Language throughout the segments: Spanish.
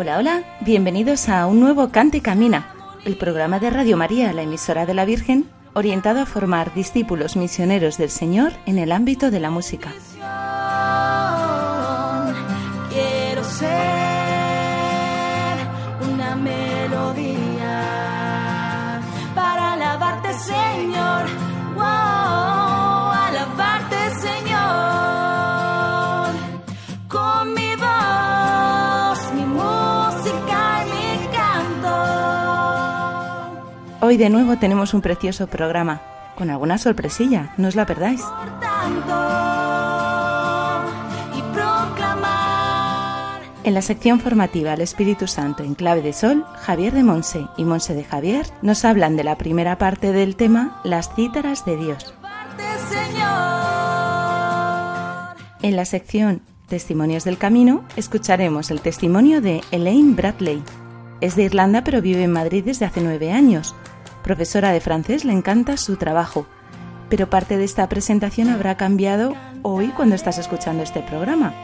Hola, hola, bienvenidos a un nuevo Cante Camina, el programa de Radio María, la emisora de la Virgen, orientado a formar discípulos misioneros del Señor en el ámbito de la música. Hoy de nuevo tenemos un precioso programa, con alguna sorpresilla, no os la perdáis. En la sección formativa El Espíritu Santo en clave de sol, Javier de Monse y Monse de Javier nos hablan de la primera parte del tema Las cítaras de Dios. En la sección Testimonios del Camino escucharemos el testimonio de Elaine Bradley. Es de Irlanda pero vive en Madrid desde hace nueve años. Profesora de francés, le encanta su trabajo. Pero parte de esta presentación habrá cambiado hoy cuando estás escuchando este programa.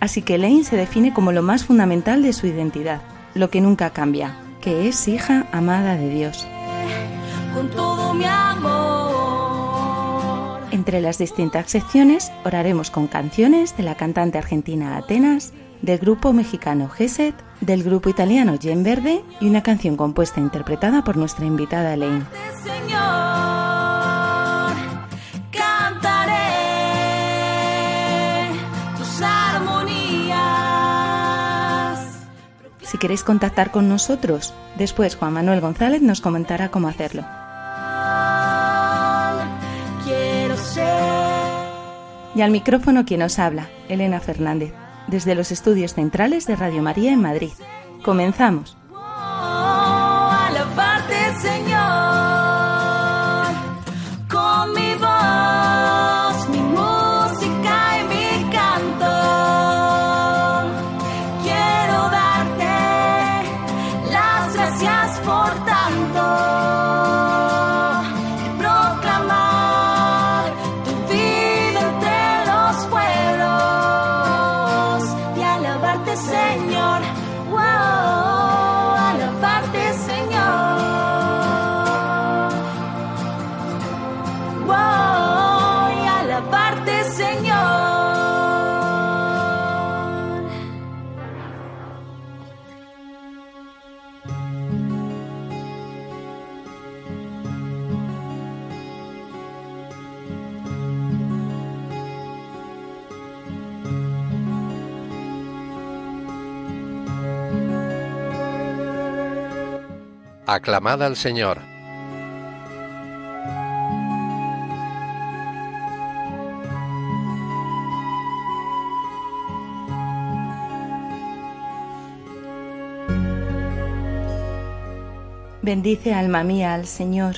Así que Elaine se define como lo más fundamental de su identidad, lo que nunca cambia, que es hija amada de Dios. con todo mi amor. Entre las distintas secciones oraremos con canciones de la cantante argentina Atenas, del grupo mexicano Geset, del grupo italiano Gen Verde y una canción compuesta e interpretada por nuestra invitada Elaine. Si queréis contactar con nosotros, después Juan Manuel González nos comentará cómo hacerlo. Y al micrófono quien os habla, Elena Fernández, desde los estudios centrales de Radio María en Madrid. Comenzamos. Aclamad al Señor. Bendice alma mía al Señor,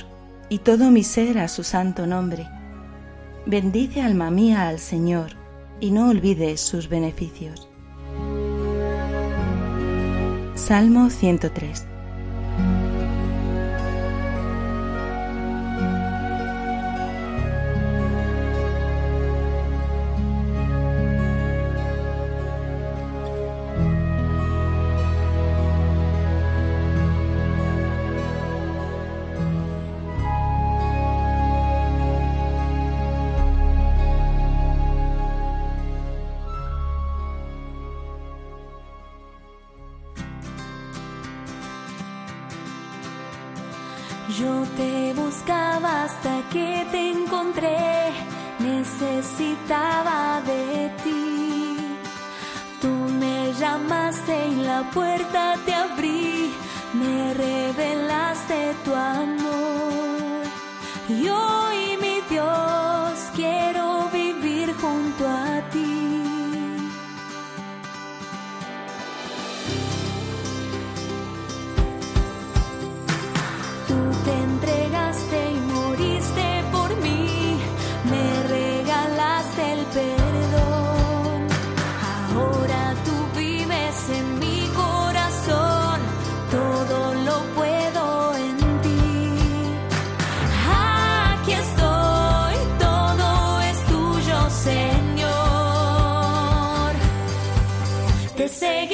y todo mi ser a su santo nombre. Bendice alma mía al Señor, y no olvides sus beneficios. Salmo 103 Te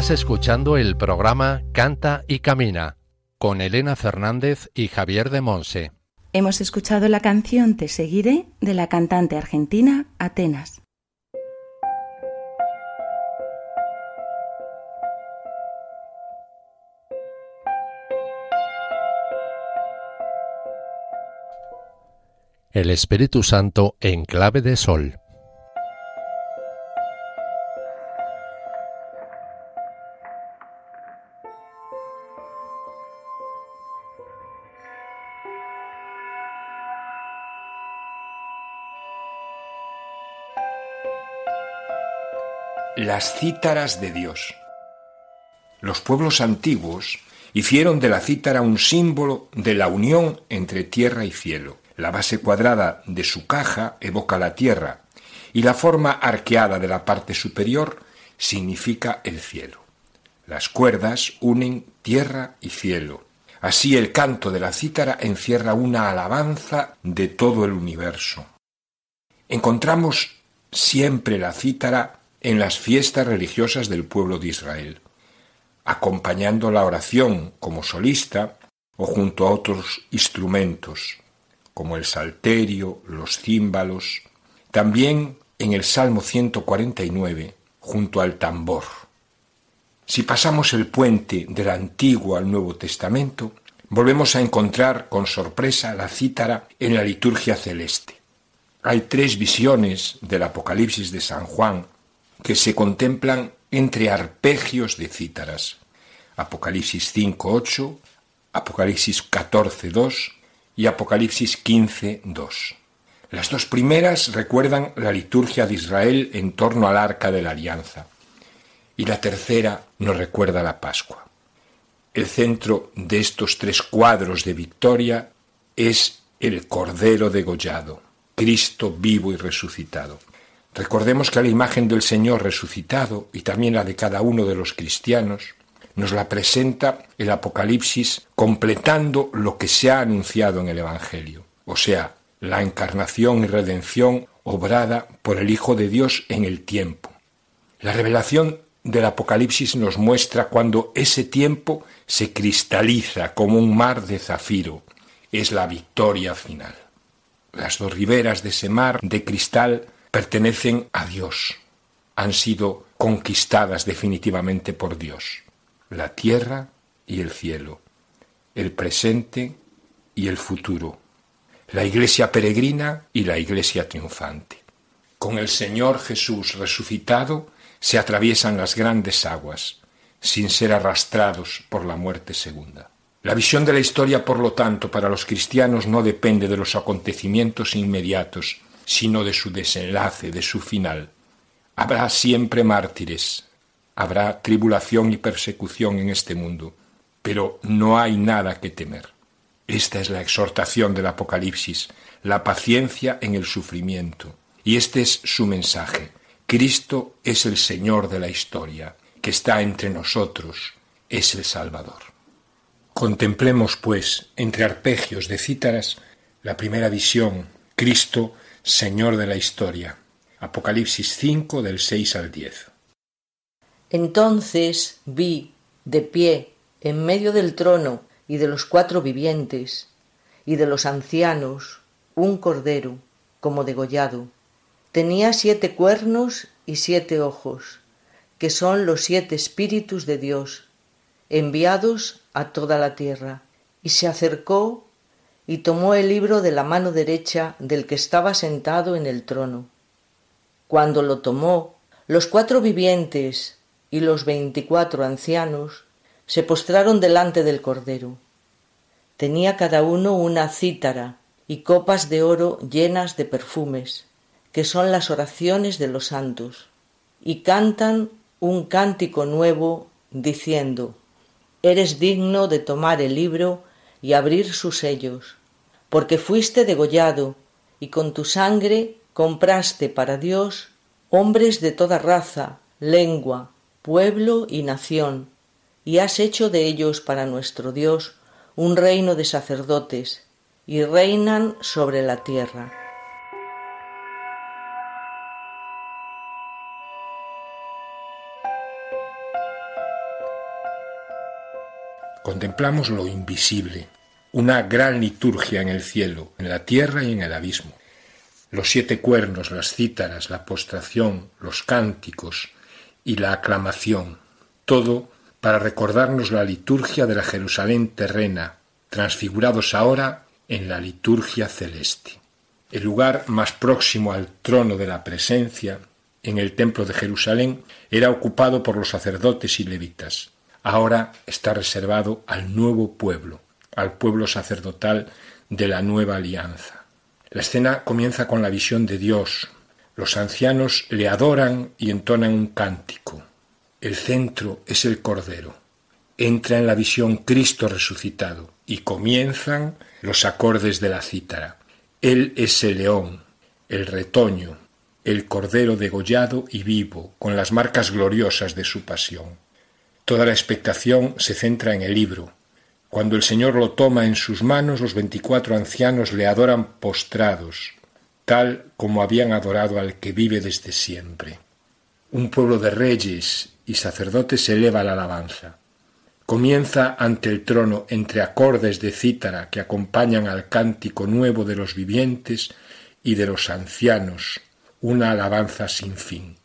Estás escuchando el programa Canta y Camina con Elena Fernández y Javier de Monse. Hemos escuchado la canción Te seguiré de la cantante argentina Atenas. El Espíritu Santo en clave de sol. Las cítaras de Dios. Los pueblos antiguos hicieron de la cítara un símbolo de la unión entre tierra y cielo. La base cuadrada de su caja evoca la tierra y la forma arqueada de la parte superior significa el cielo. Las cuerdas unen tierra y cielo. Así el canto de la cítara encierra una alabanza de todo el universo. Encontramos siempre la cítara en las fiestas religiosas del pueblo de Israel, acompañando la oración como solista o junto a otros instrumentos, como el salterio, los címbalos, también en el Salmo 149, junto al tambor. Si pasamos el puente del Antiguo al Nuevo Testamento, volvemos a encontrar con sorpresa la cítara en la liturgia celeste. Hay tres visiones del Apocalipsis de San Juan que se contemplan entre arpegios de cítaras. Apocalipsis 5.8, Apocalipsis 14.2 y Apocalipsis 15.2. Las dos primeras recuerdan la liturgia de Israel en torno al arca de la alianza y la tercera nos recuerda la Pascua. El centro de estos tres cuadros de victoria es el Cordero degollado, Cristo vivo y resucitado. Recordemos que la imagen del Señor resucitado y también la de cada uno de los cristianos nos la presenta el Apocalipsis completando lo que se ha anunciado en el Evangelio, o sea, la encarnación y redención obrada por el Hijo de Dios en el tiempo. La revelación del Apocalipsis nos muestra cuando ese tiempo se cristaliza como un mar de zafiro. Es la victoria final. Las dos riberas de ese mar de cristal pertenecen a Dios. Han sido conquistadas definitivamente por Dios. La tierra y el cielo. El presente y el futuro. La iglesia peregrina y la iglesia triunfante. Con el Señor Jesús resucitado, se atraviesan las grandes aguas, sin ser arrastrados por la muerte segunda. La visión de la historia, por lo tanto, para los cristianos no depende de los acontecimientos inmediatos, sino de su desenlace, de su final. Habrá siempre mártires, habrá tribulación y persecución en este mundo, pero no hay nada que temer. Esta es la exhortación del Apocalipsis, la paciencia en el sufrimiento, y este es su mensaje. Cristo es el Señor de la historia, que está entre nosotros, es el Salvador. Contemplemos, pues, entre arpegios de cítaras, la primera visión, Cristo, Señor de la historia. Apocalipsis 5 del 6 al 10. Entonces vi, de pie, en medio del trono y de los cuatro vivientes, y de los ancianos, un cordero, como degollado Tenía siete cuernos y siete ojos, que son los siete espíritus de Dios, enviados a toda la tierra. Y se acercó y tomó el libro de la mano derecha del que estaba sentado en el trono. Cuando lo tomó, los cuatro vivientes y los veinticuatro ancianos se postraron delante del Cordero. Tenía cada uno una cítara y copas de oro llenas de perfumes que son las oraciones de los santos, y cantan un cántico nuevo diciendo, Eres digno de tomar el libro y abrir sus sellos, porque fuiste degollado, y con tu sangre compraste para Dios hombres de toda raza, lengua, pueblo y nación, y has hecho de ellos para nuestro Dios un reino de sacerdotes, y reinan sobre la tierra. Contemplamos lo invisible, una gran liturgia en el cielo, en la tierra y en el abismo. Los siete cuernos, las cítaras, la postración, los cánticos y la aclamación, todo para recordarnos la liturgia de la Jerusalén terrena, transfigurados ahora en la liturgia celeste. El lugar más próximo al trono de la presencia, en el templo de Jerusalén, era ocupado por los sacerdotes y levitas ahora está reservado al nuevo pueblo, al pueblo sacerdotal de la nueva alianza. La escena comienza con la visión de Dios. Los ancianos le adoran y entonan un cántico. El centro es el Cordero. Entra en la visión Cristo resucitado y comienzan los acordes de la cítara. Él es el león, el retoño, el Cordero degollado y vivo, con las marcas gloriosas de su pasión. Toda la expectación se centra en el libro. Cuando el Señor lo toma en sus manos, los veinticuatro ancianos le adoran postrados, tal como habían adorado al que vive desde siempre. Un pueblo de reyes y sacerdotes eleva la alabanza. Comienza ante el trono entre acordes de cítara que acompañan al cántico nuevo de los vivientes y de los ancianos, una alabanza sin fin.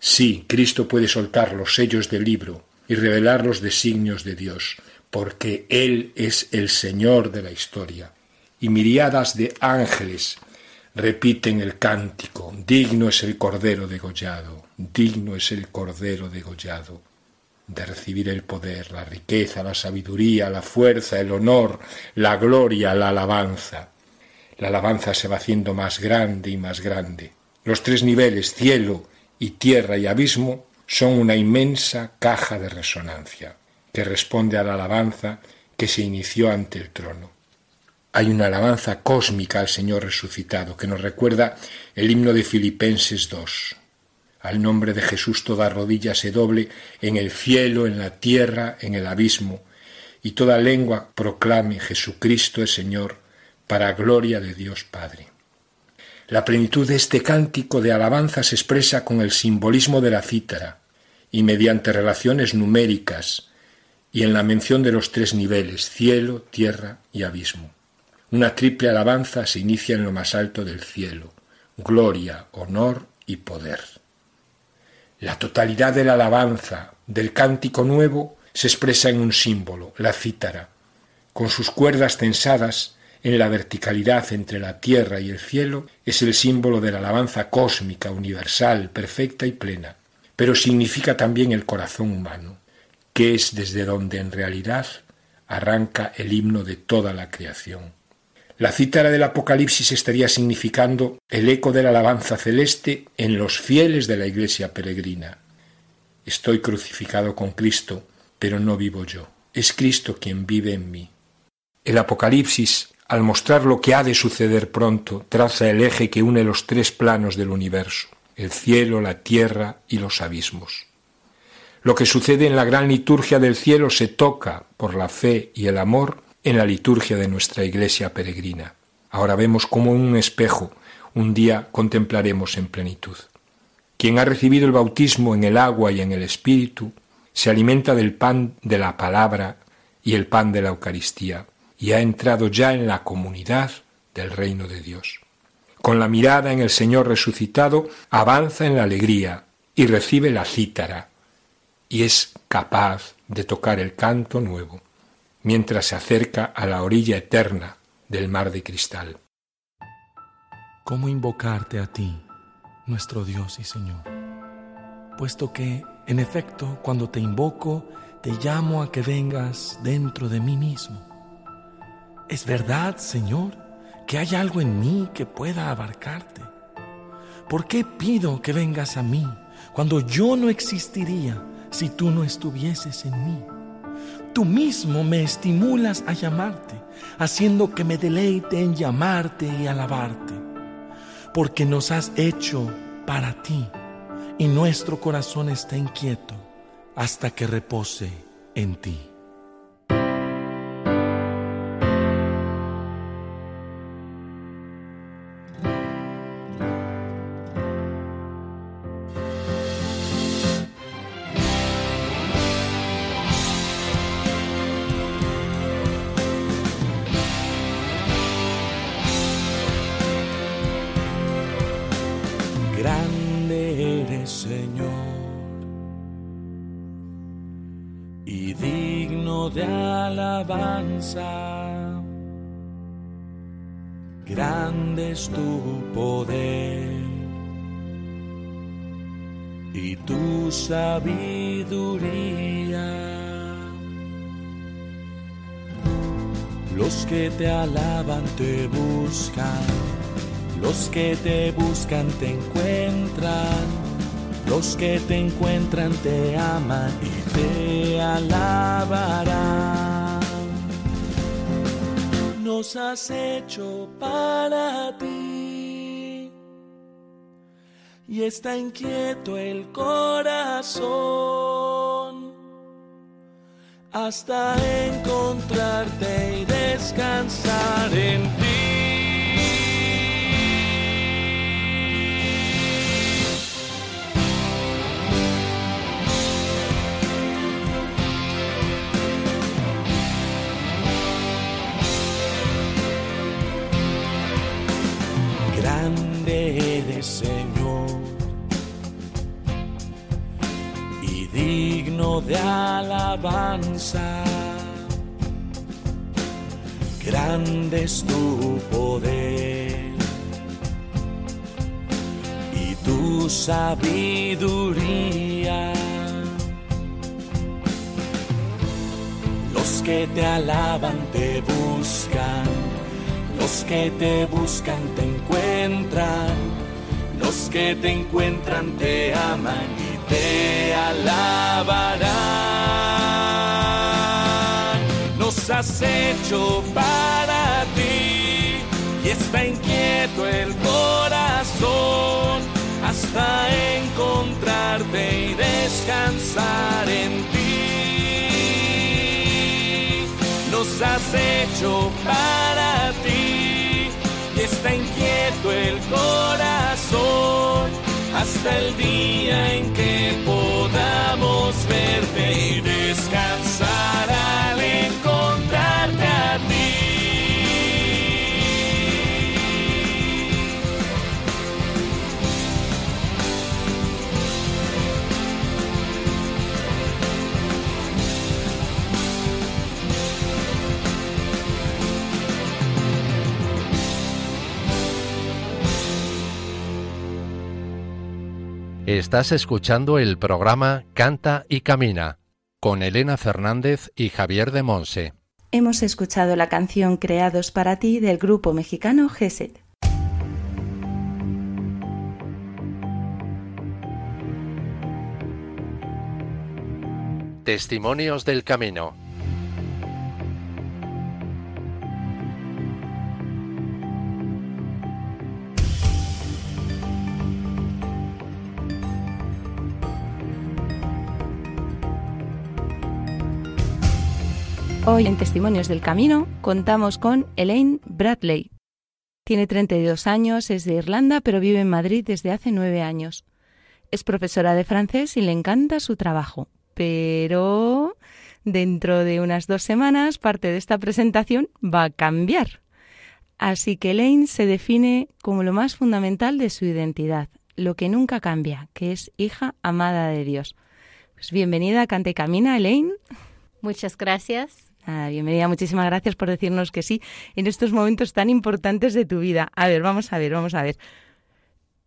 Sí, Cristo puede soltar los sellos del libro, y revelar los designios de Dios, porque Él es el Señor de la historia. Y miriadas de ángeles repiten el cántico, digno es el Cordero degollado, digno es el Cordero degollado, de recibir el poder, la riqueza, la sabiduría, la fuerza, el honor, la gloria, la alabanza. La alabanza se va haciendo más grande y más grande. Los tres niveles, cielo y tierra y abismo, son una inmensa caja de resonancia que responde a la alabanza que se inició ante el trono. hay una alabanza cósmica al Señor resucitado que nos recuerda el himno de Filipenses 2. Al nombre de Jesús toda rodilla se doble en el cielo, en la tierra, en el abismo, y toda lengua proclame Jesucristo es Señor, para gloria de Dios Padre. La plenitud de este cántico de alabanza se expresa con el simbolismo de la cítara y mediante relaciones numéricas y en la mención de los tres niveles, cielo, tierra y abismo. Una triple alabanza se inicia en lo más alto del cielo, gloria, honor y poder. La totalidad de la alabanza del cántico nuevo se expresa en un símbolo, la cítara, con sus cuerdas tensadas en la verticalidad entre la tierra y el cielo, es el símbolo de la alabanza cósmica, universal, perfecta y plena, pero significa también el corazón humano, que es desde donde en realidad arranca el himno de toda la creación. La cítara del Apocalipsis estaría significando el eco de la alabanza celeste en los fieles de la iglesia peregrina. Estoy crucificado con Cristo, pero no vivo yo. Es Cristo quien vive en mí. El Apocalipsis, al mostrar lo que ha de suceder pronto, traza el eje que une los tres planos del universo, el cielo, la tierra y los abismos. Lo que sucede en la gran liturgia del cielo se toca por la fe y el amor en la liturgia de nuestra iglesia peregrina. Ahora vemos como un espejo un día contemplaremos en plenitud. Quien ha recibido el bautismo en el agua y en el Espíritu, se alimenta del pan de la palabra y el pan de la Eucaristía, y ha entrado ya en la comunidad del reino de Dios. Con la mirada en el Señor resucitado, avanza en la alegría y recibe la cítara, y es capaz de tocar el canto nuevo mientras se acerca a la orilla eterna del mar de cristal. ¿Cómo invocarte a ti, nuestro Dios y Señor? Puesto que, en efecto, cuando te invoco, te llamo a que vengas dentro de mí mismo. ¿Es verdad, Señor, que hay algo en mí que pueda abarcarte? ¿Por qué pido que vengas a mí cuando yo no existiría si tú no estuvieses en mí? Tú mismo me estimulas a llamarte, haciendo que me deleite en llamarte y alabarte, porque nos has hecho para ti y nuestro corazón está inquieto hasta que repose en ti. Que te buscan te encuentran, los que te encuentran te aman y te alabarán. Nos has hecho para ti. Y está inquieto el corazón. Hasta encontrarte y descansar en de alabanza. Grande es tu poder y tu sabiduría. Los que te alaban te buscan, los que te buscan te encuentran los que te encuentran te aman te alabarán. Nos has hecho para ti está inquieto el corazón hasta encontrarte y descansar en ti. Nos has hecho para ti y está inquieto el corazón Estás escuchando el programa Canta y Camina con Elena Fernández y Javier de Monse. Hemos escuchado la canción Creados para ti del grupo mexicano GESET. Testimonios del Camino. Hoy en Testimonios del Camino contamos con Elaine Bradley. Tiene 32 años, es de Irlanda, pero vive en Madrid desde hace nueve años. Es profesora de francés y le encanta su trabajo. Pero dentro de unas dos semanas parte de esta presentación va a cambiar. Así que Elaine se define como lo más fundamental de su identidad, lo que nunca cambia, que es hija amada de Dios. Pues bienvenida a Cante Camina, Elaine. Muchas gracias. Ah, bienvenida, muchísimas gracias por decirnos que sí en estos momentos tan importantes de tu vida. A ver, vamos a ver, vamos a ver.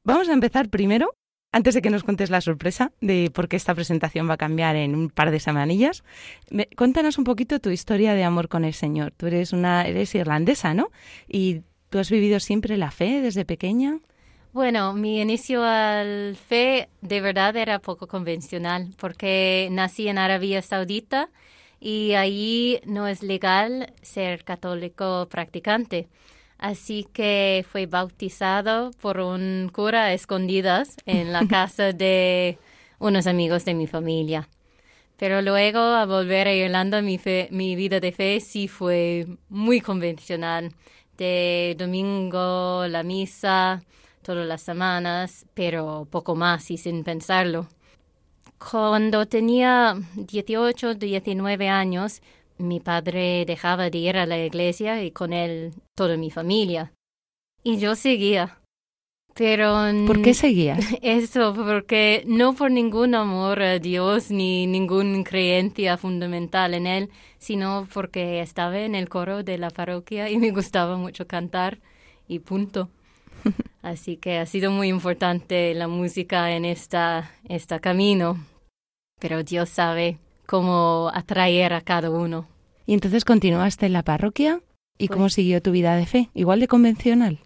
Vamos a empezar primero, antes de que nos contes la sorpresa de por qué esta presentación va a cambiar en un par de semanillas. Me, cuéntanos un poquito tu historia de amor con el Señor. Tú eres una, eres irlandesa, ¿no? Y tú has vivido siempre la fe desde pequeña. Bueno, mi inicio al fe de verdad era poco convencional porque nací en Arabia Saudita y allí no es legal ser católico practicante. Así que fui bautizado por un cura a escondidas en la casa de unos amigos de mi familia. Pero luego, a volver a Irlanda, mi, fe, mi vida de fe sí fue muy convencional. De domingo, la misa, todas las semanas, pero poco más y sin pensarlo. Cuando tenía 18, 19 años, mi padre dejaba de ir a la iglesia y con él toda mi familia. Y yo seguía. Pero ¿Por qué seguía? Eso, porque no por ningún amor a Dios ni ninguna creencia fundamental en él, sino porque estaba en el coro de la parroquia y me gustaba mucho cantar y punto. Así que ha sido muy importante la música en esta, este camino. Pero Dios sabe cómo atraer a cada uno. ¿Y entonces continuaste en la parroquia? ¿Y pues, cómo siguió tu vida de fe? ¿Igual de convencional?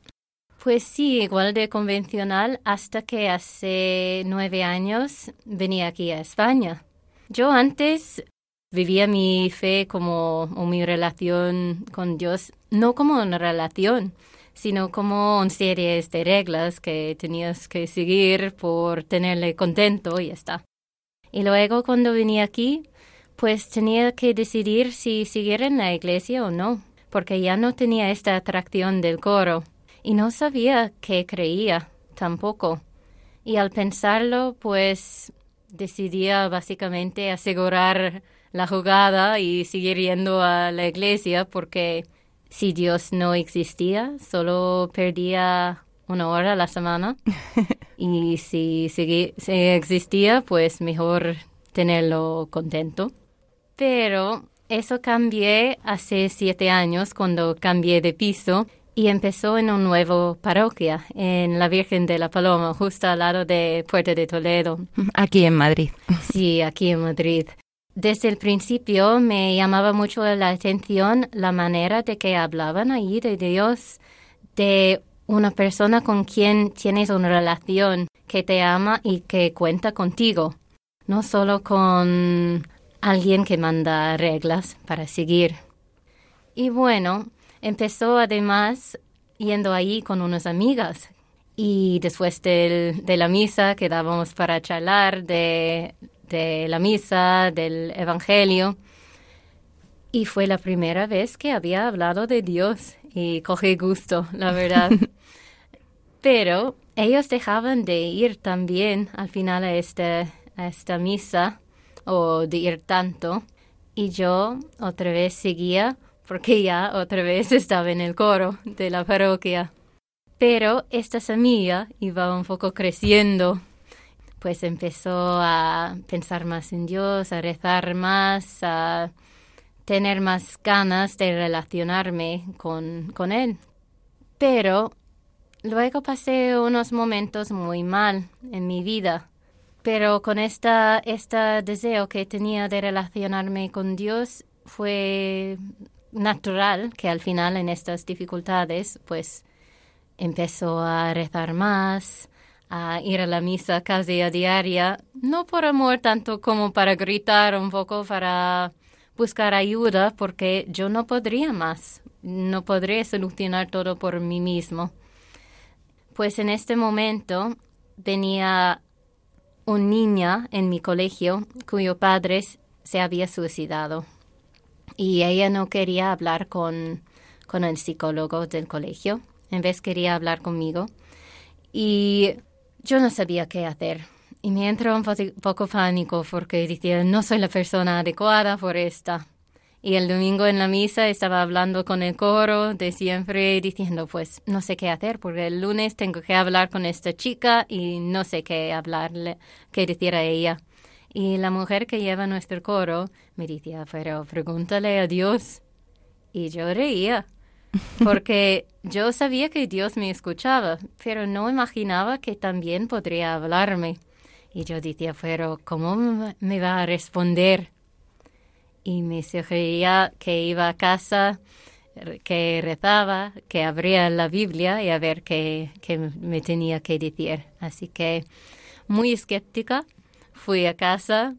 Pues sí, igual de convencional hasta que hace nueve años venía aquí a España. Yo antes vivía mi fe como o mi relación con Dios, no como una relación, sino como una serie de reglas que tenías que seguir por tenerle contento y ya está. Y luego cuando venía aquí, pues tenía que decidir si seguir en la iglesia o no, porque ya no tenía esta atracción del coro y no sabía qué creía tampoco. Y al pensarlo, pues decidía básicamente asegurar la jugada y seguir yendo a la iglesia porque si Dios no existía, solo perdía una hora a la semana. y si, si, si, existía, pues mejor tenerlo contento. Pero eso cambié hace siete años cuando cambié de piso y empezó en un nuevo parroquia, en la Virgen de la Paloma, justo al lado de Puerta de Toledo. Aquí en Madrid. Sí, aquí en Madrid. Desde el principio me llamaba mucho la atención la manera de que hablaban ahí de Dios, de una persona con quien tienes una relación que te ama y que cuenta contigo, no solo con alguien que manda reglas para seguir. Y bueno, empezó además yendo ahí con unas amigas. Y después de la misa quedábamos para charlar de, de la misa, del Evangelio. Y fue la primera vez que había hablado de Dios y cogí gusto, la verdad. Pero ellos dejaban de ir también al final a, este, a esta misa o de ir tanto. Y yo otra vez seguía porque ya otra vez estaba en el coro de la parroquia. Pero esta semilla iba un poco creciendo, pues empezó a pensar más en Dios, a rezar más, a tener más ganas de relacionarme con, con Él. Pero luego pasé unos momentos muy mal en mi vida pero con esta, este deseo que tenía de relacionarme con Dios fue natural que al final en estas dificultades pues empezó a rezar más, a ir a la misa casi a diaria, no por amor tanto como para gritar un poco, para buscar ayuda, porque yo no podría más, no podría solucionar todo por mí mismo. Pues en este momento venía una niña en mi colegio cuyo padre se había suicidado y ella no quería hablar con, con el psicólogo del colegio, en vez quería hablar conmigo y yo no sabía qué hacer. Y me entró un poco pánico porque decía, no soy la persona adecuada por esta. Y el domingo en la misa estaba hablando con el coro de siempre diciendo, pues no sé qué hacer porque el lunes tengo que hablar con esta chica y no sé qué hablarle, qué decir a ella. Y la mujer que lleva nuestro coro me decía, pero pregúntale a Dios. Y yo reía porque yo sabía que Dios me escuchaba, pero no imaginaba que también podría hablarme. Y yo decía, pero ¿cómo me va a responder? y me sugería que iba a casa, que rezaba, que abría la Biblia y a ver qué, me tenía que decir. Así que muy escéptica, fui a casa,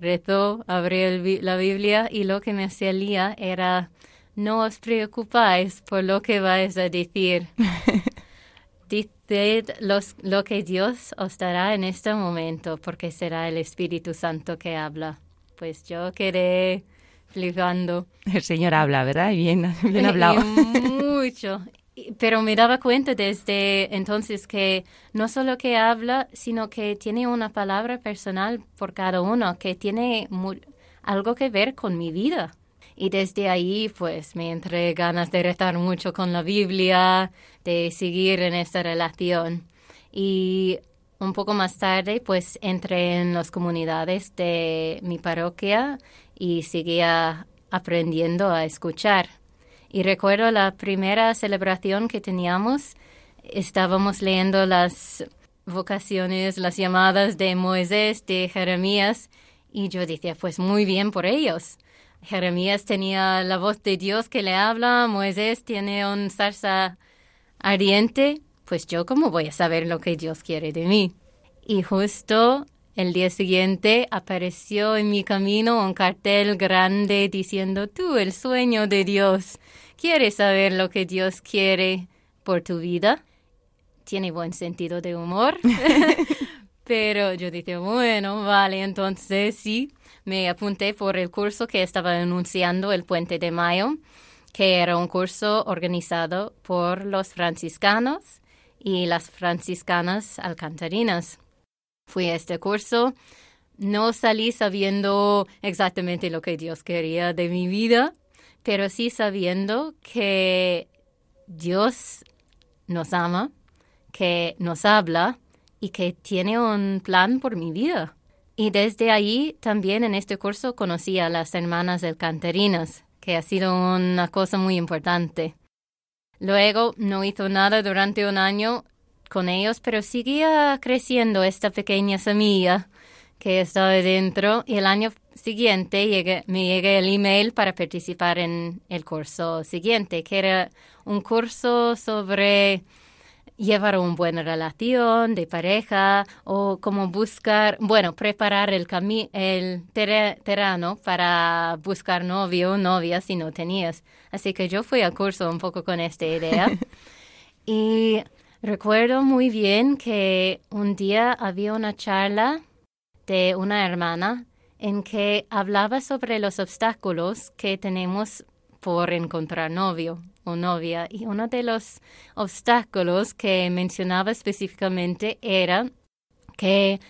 rezó, abrí la Biblia y lo que me salía era no os preocupáis por lo que vais a decir. Diced lo que Dios os dará en este momento, porque será el Espíritu Santo que habla pues yo quedé flipando. El Señor habla, ¿verdad? Bien, bien hablado. mucho. Pero me daba cuenta desde entonces que no solo que habla, sino que tiene una palabra personal por cada uno, que tiene algo que ver con mi vida. Y desde ahí, pues, me entré ganas de rezar mucho con la Biblia, de seguir en esta relación. Y un poco más tarde, pues entré en las comunidades de mi parroquia y seguía aprendiendo a escuchar. Y recuerdo la primera celebración que teníamos, estábamos leyendo las vocaciones, las llamadas de Moisés, de Jeremías, y yo decía, pues muy bien por ellos. Jeremías tenía la voz de Dios que le habla, Moisés tiene un zarza ardiente, pues yo cómo voy a saber lo que Dios quiere de mí. Y justo el día siguiente apareció en mi camino un cartel grande diciendo, tú, el sueño de Dios, ¿quieres saber lo que Dios quiere por tu vida? Tiene buen sentido de humor. Pero yo dije, bueno, vale, entonces sí, me apunté por el curso que estaba anunciando el Puente de Mayo, que era un curso organizado por los franciscanos y las franciscanas alcantarinas. Fui a este curso, no salí sabiendo exactamente lo que Dios quería de mi vida, pero sí sabiendo que Dios nos ama, que nos habla y que tiene un plan por mi vida. Y desde ahí también en este curso conocí a las hermanas del Canterinas, que ha sido una cosa muy importante. Luego no hizo nada durante un año con ellos, pero seguía creciendo esta pequeña semilla que estaba dentro y el año siguiente me llegué el email para participar en el curso siguiente, que era un curso sobre llevar una buena relación de pareja o cómo buscar, bueno, preparar el, el terreno para buscar novio o novia si no tenías. Así que yo fui al curso un poco con esta idea. Y recuerdo muy bien que un día había una charla de una hermana en que hablaba sobre los obstáculos que tenemos por encontrar novio o novia. Y uno de los obstáculos que mencionaba específicamente era que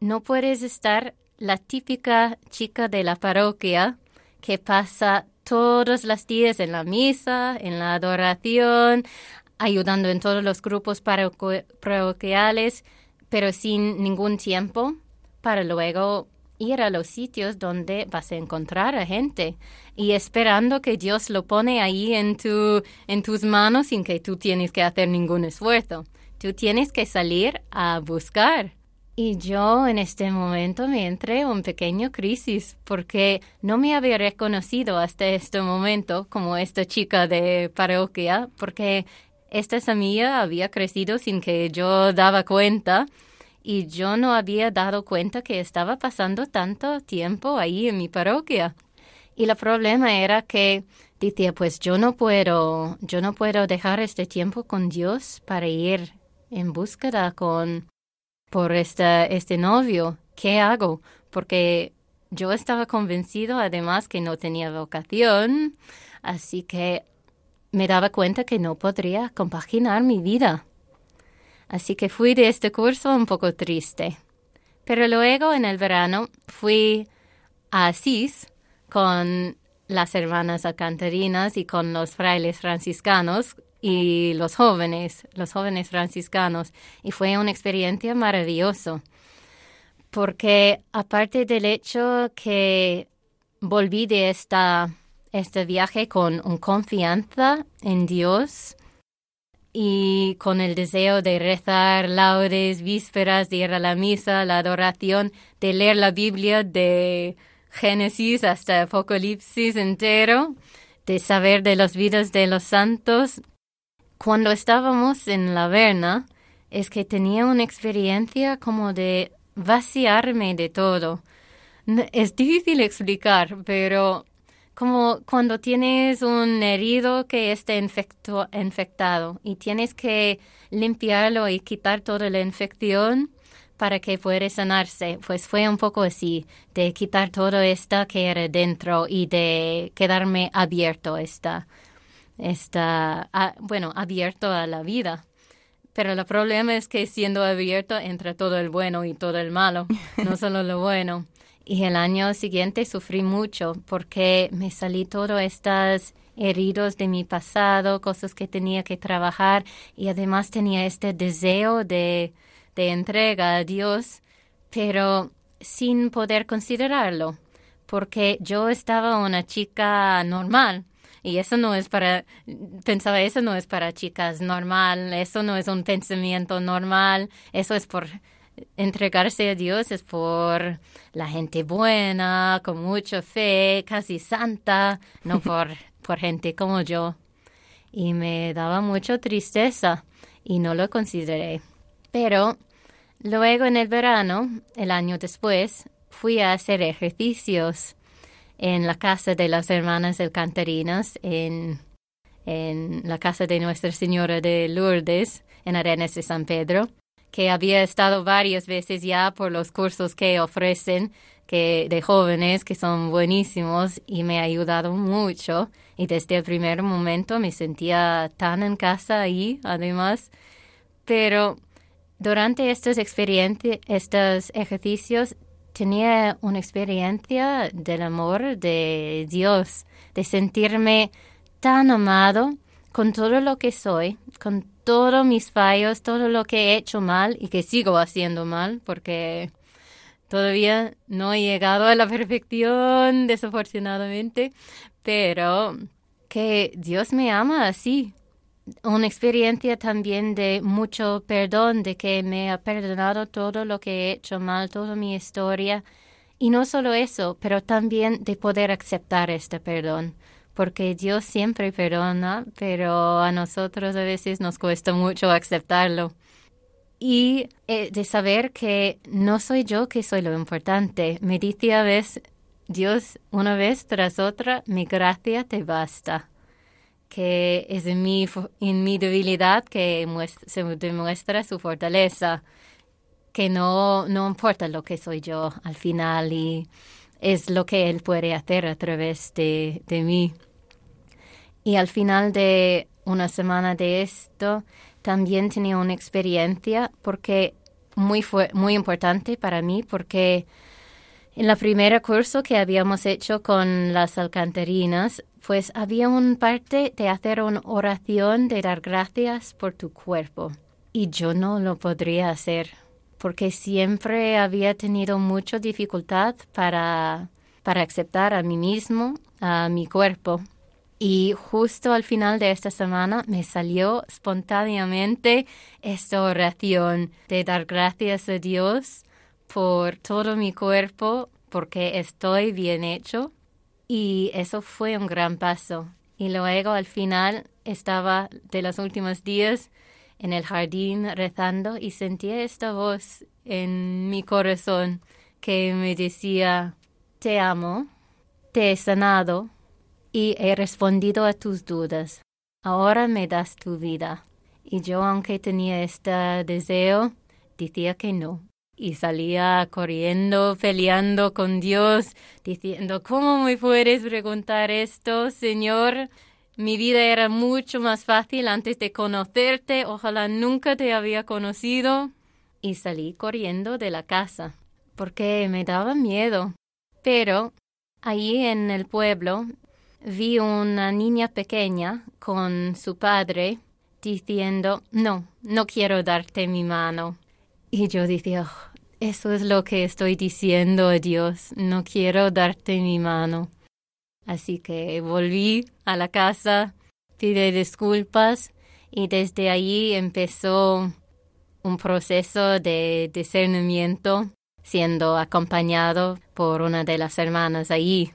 no puedes estar la típica chica de la parroquia que pasa todos los días en la misa, en la adoración, ayudando en todos los grupos parroquiales, pero sin ningún tiempo para luego ir a los sitios donde vas a encontrar a gente y esperando que Dios lo pone ahí en, tu, en tus manos sin que tú tienes que hacer ningún esfuerzo. Tú tienes que salir a buscar. Y yo en este momento me entré en un pequeño crisis porque no me había reconocido hasta este momento como esta chica de parroquia porque esta semilla había crecido sin que yo daba cuenta y yo no había dado cuenta que estaba pasando tanto tiempo ahí en mi parroquia. Y el problema era que decía, pues yo no puedo, yo no puedo dejar este tiempo con Dios para ir en búsqueda con por este, este novio, ¿qué hago? Porque yo estaba convencido además que no tenía vocación, así que me daba cuenta que no podría compaginar mi vida. Así que fui de este curso un poco triste. Pero luego en el verano fui a Asís con las hermanas alcantarinas y con los frailes franciscanos y los jóvenes, los jóvenes franciscanos, y fue una experiencia maravillosa, porque aparte del hecho que volví de esta, este viaje con un confianza en Dios y con el deseo de rezar laudes, vísperas, de ir a la misa, la adoración, de leer la Biblia de Génesis hasta Apocalipsis entero, de saber de las vidas de los santos cuando estábamos en la Verna, es que tenía una experiencia como de vaciarme de todo. Es difícil explicar, pero como cuando tienes un herido que está infectado y tienes que limpiarlo y quitar toda la infección para que pueda sanarse, pues fue un poco así, de quitar todo esto que era dentro y de quedarme abierto esta está, ah, bueno, abierto a la vida. Pero el problema es que siendo abierto entra todo el bueno y todo el malo, no solo lo bueno. Y el año siguiente sufrí mucho porque me salí todos estos heridos de mi pasado, cosas que tenía que trabajar y además tenía este deseo de, de entrega a Dios, pero sin poder considerarlo, porque yo estaba una chica normal y eso no es para, pensaba, eso no es para chicas normal, eso no es un pensamiento normal, eso es por entregarse a Dios, es por la gente buena, con mucha fe, casi santa, no por, por gente como yo. Y me daba mucha tristeza y no lo consideré. Pero luego en el verano, el año después, fui a hacer ejercicios en la casa de las hermanas Alcantarinas, en, en la casa de Nuestra Señora de Lourdes, en Arenas de San Pedro, que había estado varias veces ya por los cursos que ofrecen que, de jóvenes que son buenísimos y me ha ayudado mucho. Y desde el primer momento me sentía tan en casa ahí, además. Pero durante estos estos ejercicios, tenía una experiencia del amor de Dios, de sentirme tan amado con todo lo que soy, con todos mis fallos, todo lo que he hecho mal y que sigo haciendo mal, porque todavía no he llegado a la perfección, desafortunadamente, pero que Dios me ama así, una experiencia también de mucho perdón, de que me ha perdonado todo lo que he hecho mal, toda mi historia. Y no solo eso, pero también de poder aceptar este perdón, porque Dios siempre perdona, pero a nosotros a veces nos cuesta mucho aceptarlo. Y eh, de saber que no soy yo que soy lo importante. Me dice a veces, Dios, una vez tras otra, mi gracia te basta que es en mi, en mi debilidad que se demuestra su fortaleza, que no, no importa lo que soy yo al final y es lo que Él puede hacer a través de, de mí. Y al final de una semana de esto, también tenía una experiencia porque muy, fue, muy importante para mí porque en la primera curso que habíamos hecho con las alcantarinas, pues había un parte de hacer una oración de dar gracias por tu cuerpo. Y yo no lo podría hacer porque siempre había tenido mucha dificultad para, para aceptar a mí mismo, a mi cuerpo. Y justo al final de esta semana me salió espontáneamente esta oración de dar gracias a Dios por todo mi cuerpo, porque estoy bien hecho. Y eso fue un gran paso. Y luego al final estaba de los últimos días en el jardín rezando y sentí esta voz en mi corazón que me decía, te amo, te he sanado y he respondido a tus dudas. Ahora me das tu vida. Y yo, aunque tenía este deseo, decía que no. Y salía corriendo, peleando con Dios, diciendo, ¿cómo me puedes preguntar esto, Señor? Mi vida era mucho más fácil antes de conocerte, ojalá nunca te había conocido. Y salí corriendo de la casa, porque me daba miedo. Pero allí en el pueblo vi una niña pequeña con su padre diciendo, no, no quiero darte mi mano. Y yo decía, oh, eso es lo que estoy diciendo a Dios, no quiero darte mi mano. Así que volví a la casa, pide disculpas y desde ahí empezó un proceso de discernimiento siendo acompañado por una de las hermanas ahí,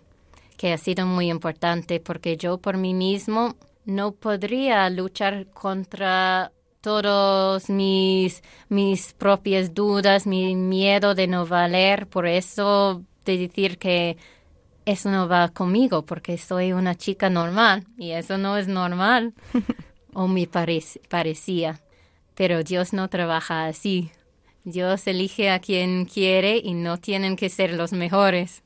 que ha sido muy importante porque yo por mí mismo no podría luchar contra todos mis, mis propias dudas, mi miedo de no valer, por eso de decir que eso no va conmigo porque soy una chica normal y eso no es normal o me parecía. Pero Dios no trabaja así. Dios elige a quien quiere y no tienen que ser los mejores.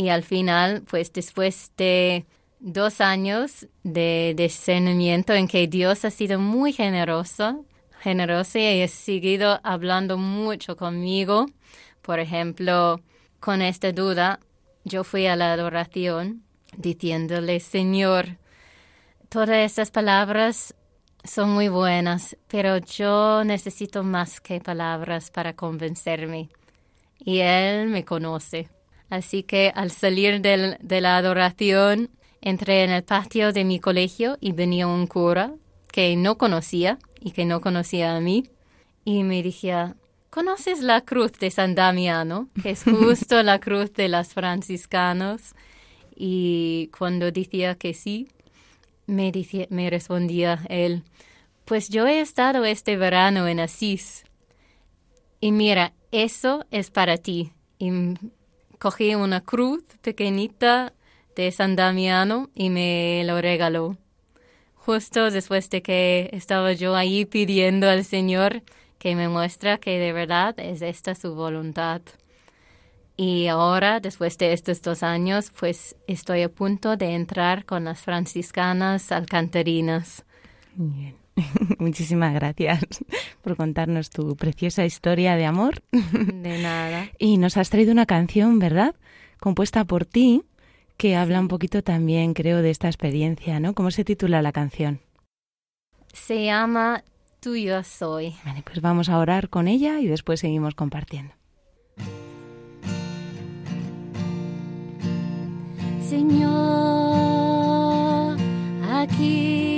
Y al final, pues después de dos años de discernimiento en que Dios ha sido muy generoso, generoso y ha seguido hablando mucho conmigo, por ejemplo, con esta duda, yo fui a la adoración diciéndole, Señor, todas estas palabras son muy buenas, pero yo necesito más que palabras para convencerme. Y Él me conoce. Así que al salir de la adoración, entré en el patio de mi colegio y venía un cura que no conocía y que no conocía a mí. Y me decía, ¿Conoces la cruz de San Damiano? Que es justo la cruz de las franciscanos. Y cuando decía que sí, me, me respondía él, pues yo he estado este verano en Asís. Y mira, eso es para ti. Y cogí una cruz pequeñita de San Damiano y me lo regaló. Justo después de que estaba yo ahí pidiendo al Señor que me muestra que de verdad es esta su voluntad. Y ahora, después de estos dos años, pues estoy a punto de entrar con las franciscanas alcantarinas. Bien. Muchísimas gracias por contarnos tu preciosa historia de amor. De nada. Y nos has traído una canción, ¿verdad? Compuesta por ti, que habla un poquito también, creo, de esta experiencia, ¿no? ¿Cómo se titula la canción? Se llama tuyo soy. Vale, pues vamos a orar con ella y después seguimos compartiendo. Señor, aquí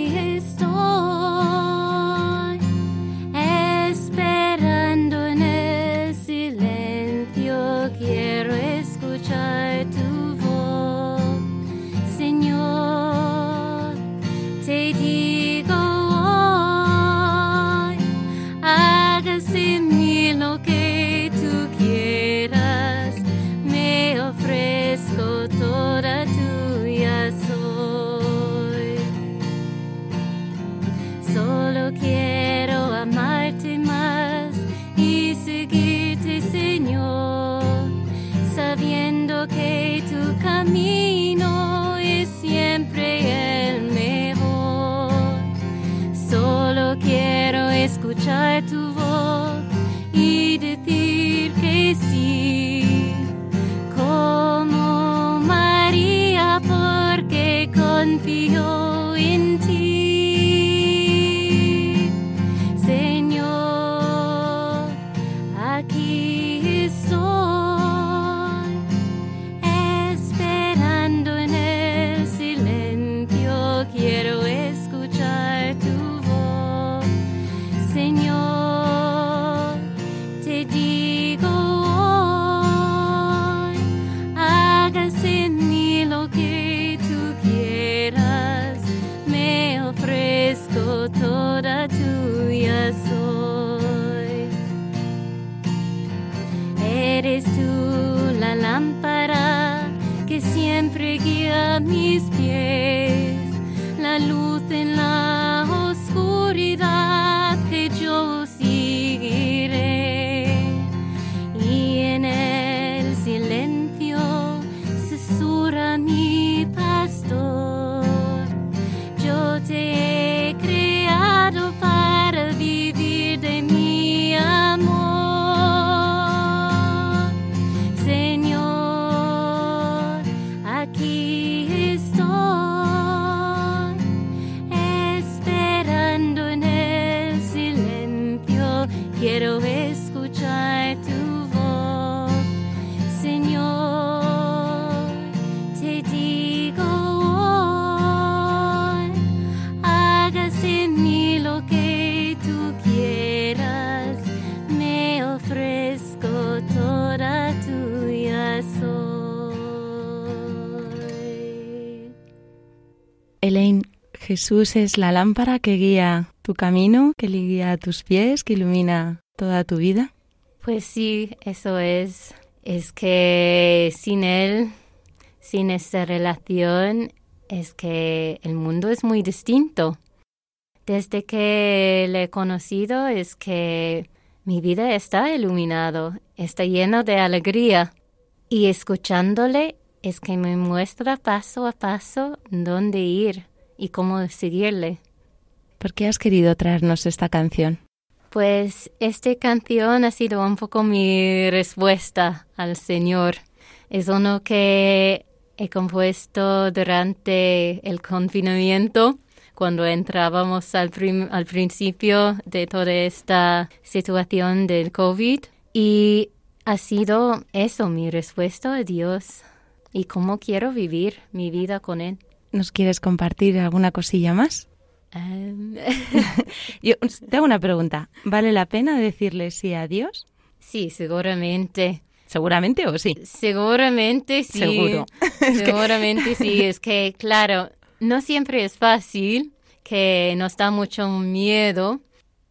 Jesús es la lámpara que guía tu camino, que guía tus pies, que ilumina toda tu vida. Pues sí, eso es. Es que sin él, sin esta relación, es que el mundo es muy distinto. Desde que le he conocido es que mi vida está iluminado, está lleno de alegría. Y escuchándole es que me muestra paso a paso dónde ir y cómo seguirle. ¿Por qué has querido traernos esta canción? Pues esta canción ha sido un poco mi respuesta al Señor. Es uno que he compuesto durante el confinamiento, cuando entrábamos al, al principio de toda esta situación del COVID. Y ha sido eso mi respuesta a Dios y cómo quiero vivir mi vida con Él. ¿Nos quieres compartir alguna cosilla más? Em, Yo te hago una pregunta. ¿Vale la pena decirle sí a Dios? sí, seguramente. Seguramente o sí. Seguramente sí. Seguro. Seguramente sí. Es que, claro, no siempre es fácil, que nos da mucho miedo.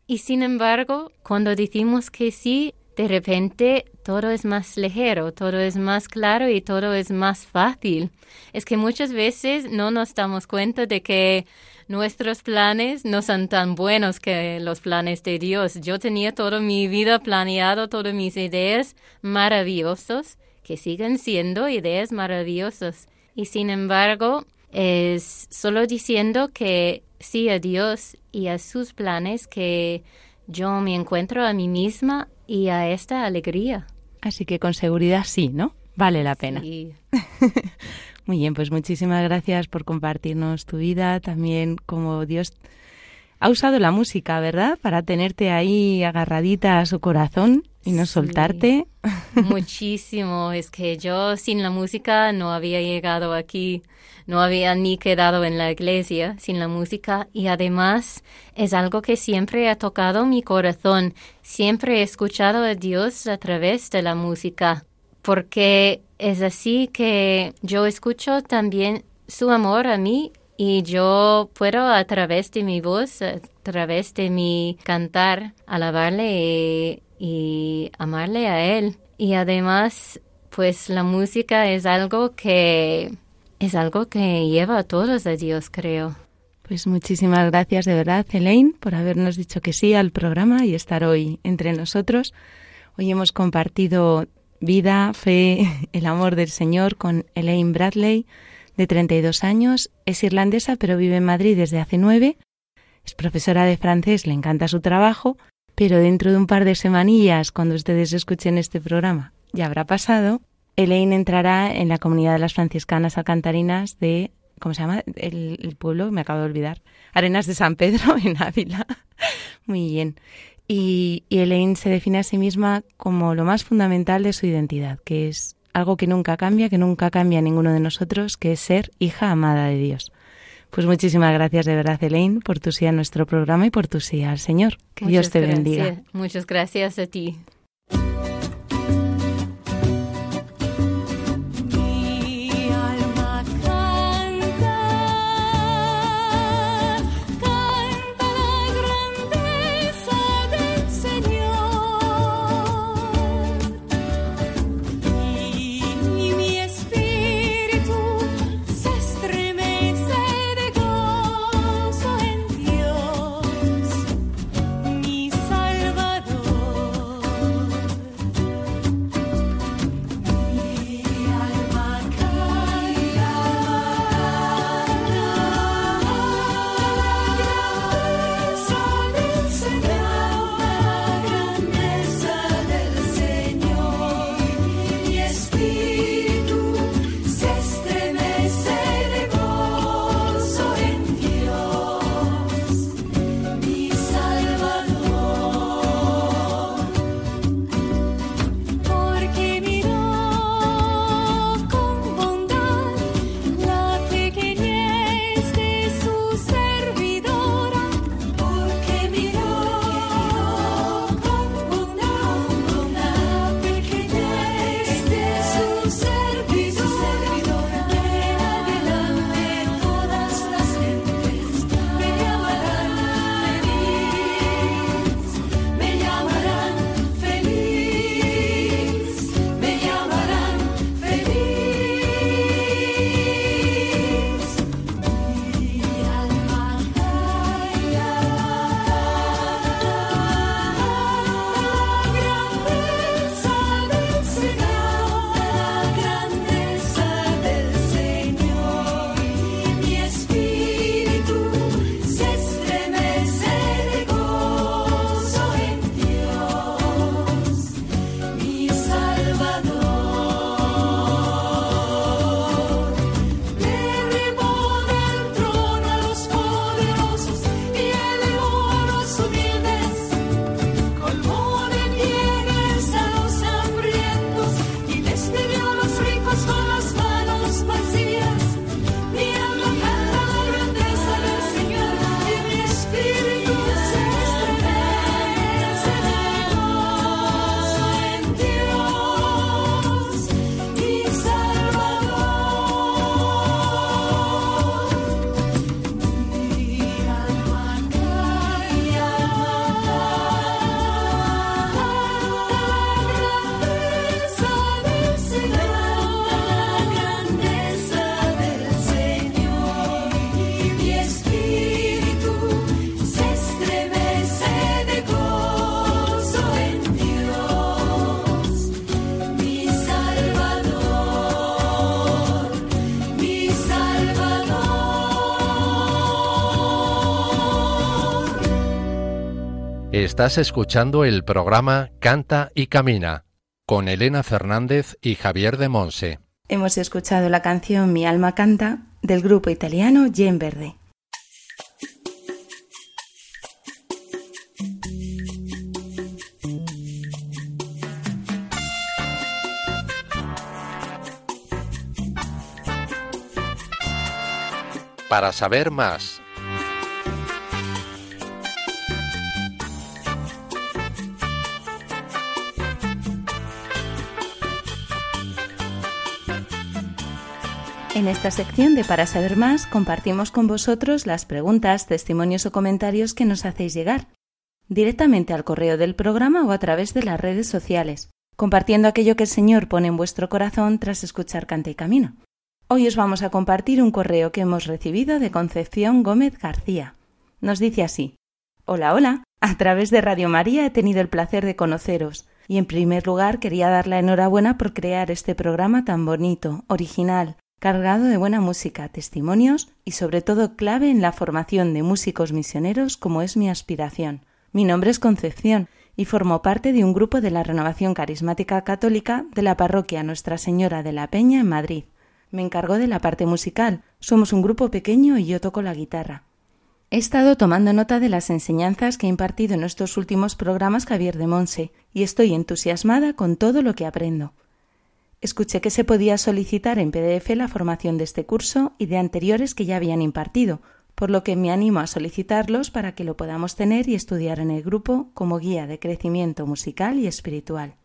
Y sin embargo, cuando decimos que sí, de repente todo es más ligero, todo es más claro y todo es más fácil. Es que muchas veces no nos damos cuenta de que nuestros planes no son tan buenos que los planes de Dios. Yo tenía toda mi vida planeado, todas mis ideas maravillosas, que siguen siendo ideas maravillosas. Y sin embargo, es solo diciendo que sí a Dios y a sus planes que yo me encuentro a mí misma y a esta alegría. Así que con seguridad sí, ¿no? Vale la pena. Sí. Muy bien, pues muchísimas gracias por compartirnos tu vida, también como Dios ha usado la música, ¿verdad? Para tenerte ahí agarradita a su corazón y no Sí. soltarte. Muchísimo. Es que yo sin la música no había llegado aquí, no había ni quedado en la iglesia sin la música y además es algo que siempre ha tocado mi corazón. Siempre he escuchado a Dios a través de la música porque es así que yo escucho también su amor a mí y yo puedo a través de mi voz, a través de mi cantar, alabarle y, amarle a él. Y además, pues la música es algo que es algo que lleva a todos a Dios, creo. Pues muchísimas gracias de verdad, Elaine, por habernos dicho que sí al programa y estar hoy entre nosotros. Hoy hemos compartido vida, fe, el amor del Señor con Elaine Bradley, de 32 años. Es irlandesa, pero vive en Madrid desde hace nueve. Es profesora de francés, le encanta su trabajo, pero dentro de un par de semanillas, cuando ustedes escuchen este programa, ya habrá pasado. Elaine entrará en la comunidad de las franciscanas alcantarinas de ¿cómo se llama? El, pueblo, me acabo de olvidar. Arenas de San Pedro, en Ávila. Muy bien. Y, y, Elaine se define a sí misma como lo más fundamental de su identidad, que es algo que nunca cambia, que nunca cambia ninguno de nosotros, que es ser hija amada de Dios. Pues muchísimas gracias de verdad, Elaine, por tu sí a nuestro programa y por tu sí al Señor. Que Dios te bendiga. Muchas gracias a ti. Estás escuchando el programa Canta y Camina con Elena Fernández y Javier de Monse. Hemos escuchado la canción Mi alma canta del grupo italiano Gen Verde. Para saber más En esta sección de Para saber más compartimos con vosotros las preguntas, testimonios o comentarios que nos hacéis llegar, directamente al correo del programa o a través de las redes sociales, compartiendo aquello que el Señor pone en vuestro corazón tras escuchar Canta y Camino. Hoy os vamos a compartir un correo que hemos recibido de Concepción Gómez García. Nos dice así: Hola, hola. A través de Radio María he tenido el placer de conoceros Y en primer lugar quería dar la enhorabuena por crear este programa tan bonito, original, cargado de buena música, testimonios y sobre todo clave en la formación de músicos misioneros como es mi aspiración. Mi nombre es Concepción y formo parte de un grupo de la Renovación Carismática Católica de la parroquia Nuestra Señora de la Peña en Madrid. Me encargo de la parte musical. Somos un grupo pequeño y yo toco la guitarra. He estado tomando nota de las enseñanzas que ha impartido en estos últimos programas Javier de Monse y estoy entusiasmada con todo lo que aprendo. Escuché que se podía solicitar en PDF la formación de este curso y de anteriores que ya habían impartido, por lo que me animo a solicitarlos para que lo podamos tener y estudiar en el grupo como guía de crecimiento musical y espiritual.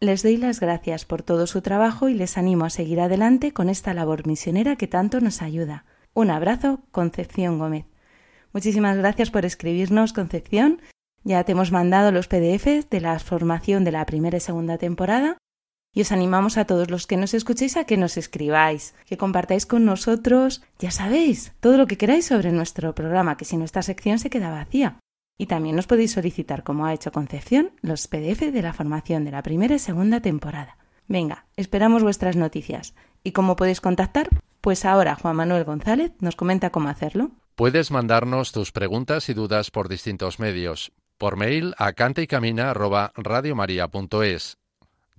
Les doy las gracias por todo su trabajo y les animo a seguir adelante con esta labor misionera que tanto nos ayuda. Un abrazo, Concepción Gómez. Muchísimas gracias por escribirnos, Concepción. Ya te hemos mandado los PDFs de la formación de la primera y segunda temporada y os animamos a todos los que nos escuchéis a que nos escribáis, que compartáis con nosotros, ya sabéis, todo lo que queráis sobre nuestro programa, que si nuestra sección se queda vacía. Y también nos podéis solicitar, como ha hecho Concepción, los PDF de la formación de la primera y segunda temporada. Venga, esperamos vuestras noticias. ¿Y cómo podéis contactar? Pues ahora Juan Manuel González nos comenta cómo hacerlo. Puedes mandarnos tus preguntas y dudas por distintos medios. Por mail a cantaycamina@radiomaria.es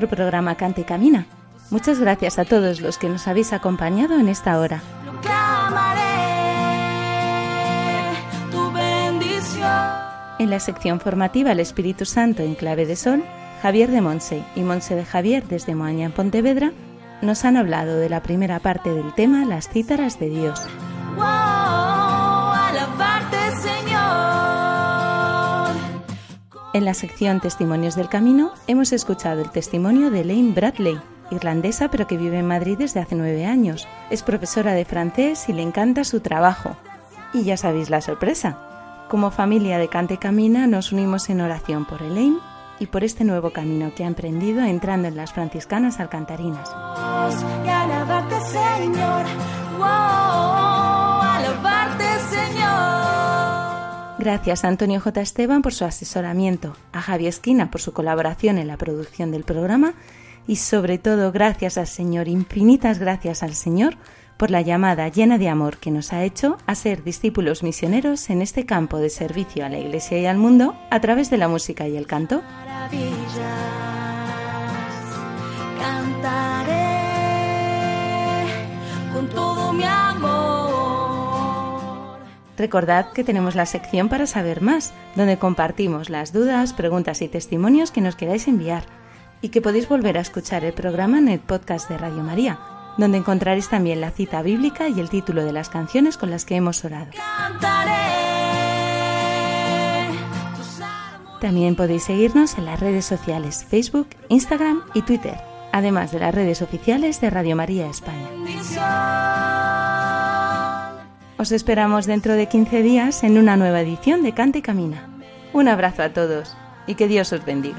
Nuestro programa Cante y Camina. Muchas gracias a todos los que nos habéis acompañado en esta hora. En la sección formativa El Espíritu Santo en clave de sol, Javier de Monse y Monse de Javier desde Moaña en Pontevedra nos han hablado de la primera parte del tema Las cítaras de Dios. En la sección Testimonios del Camino hemos escuchado el testimonio de Elaine Bradley, irlandesa pero que vive en Madrid desde hace nueve años. Es profesora de francés y le encanta su trabajo. Y ya sabéis la sorpresa. Como familia de Cante Camina nos unimos en oración por Elaine y por este nuevo camino que ha emprendido entrando en las franciscanas alcantarinas. Gracias a Antonio J. Esteban por su asesoramiento, a Javi Esquina por su colaboración en la producción del programa y sobre todo gracias al Señor, infinitas gracias al Señor por la llamada llena de amor que nos ha hecho a ser discípulos misioneros en este campo de servicio a la Iglesia y al mundo a través de la música y el canto. Recordad que tenemos la sección para saber más, donde compartimos las dudas, preguntas y testimonios que nos queráis enviar, y que podéis volver a escuchar el programa en el podcast de Radio María, donde encontraréis también la cita bíblica y el título de las canciones con las que hemos orado. También podéis seguirnos en las redes sociales Facebook, Instagram y Twitter, además de las redes oficiales de Radio María España. Os esperamos dentro de 15 días en una nueva edición de Cante y Camina. Un abrazo a todos y que Dios os bendiga.